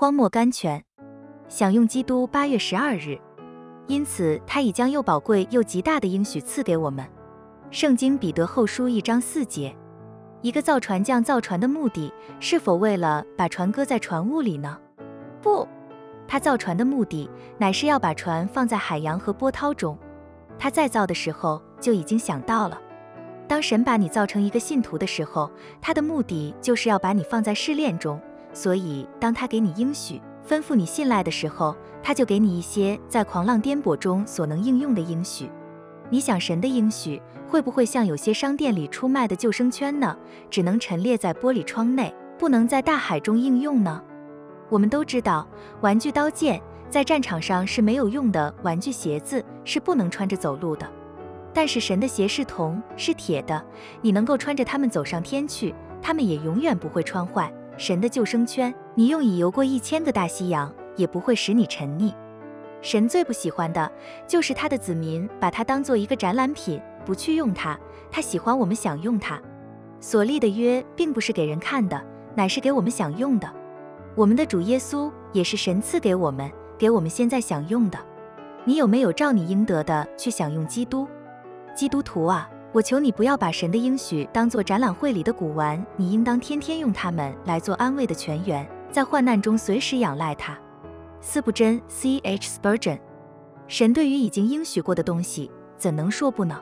荒漠甘泉，享用基督八月十二日。因此，他已将又宝贵又极大的应许赐给我们。圣经彼得后书一章四节。一个造船匠造船的目的是否为了把船搁在船坞里呢？不，他造船的目的乃是要把船放在海洋和波涛中。他在造的时候就已经想到了，当神把你造成一个信徒的时候，他的目的就是要把你放在试炼中。所以，当他给你应许，吩咐你信赖的时候，他就给你一些在狂浪颠簸中所能应用的应许。你想神的应许会不会像有些商店里出卖的救生圈呢？只能陈列在玻璃窗内，不能在大海中应用呢？我们都知道，玩具刀剑在战场上是没有用的，玩具鞋子是不能穿着走路的。但是神的鞋是铜，是铁的，你能够穿着它们走上天去，它们也永远不会穿坏。神的救生圈，你用以游过一千个大西洋，也不会使你沉溺。神最不喜欢的就是他的子民把它当做一个展览品，不去用它。他喜欢我们享用它。所立的约并不是给人看的，乃是给我们享用的。我们的主耶稣也是神赐给我们，给我们现在享用的。你有没有照你应得的去享用基督？基督徒啊，我求你不要把神的应许当做展览会里的古玩，你应当天天用它们来做安慰的泉源，在患难中随时仰赖它。斯布真 （C.H. Spurgeon），神对于已经应许过的东西，怎能说不呢？